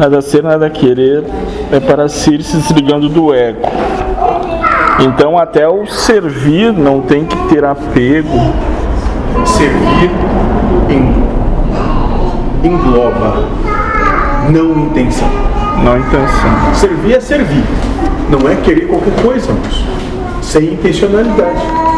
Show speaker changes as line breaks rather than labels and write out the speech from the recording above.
Nada ser, nada querer é para se se desligando do ego. Então até o servir não tem que ter apego.
Servir engloba não intenção.
Não intenção.
Servir é servir. Não é querer qualquer coisa, moço. Sem intencionalidade.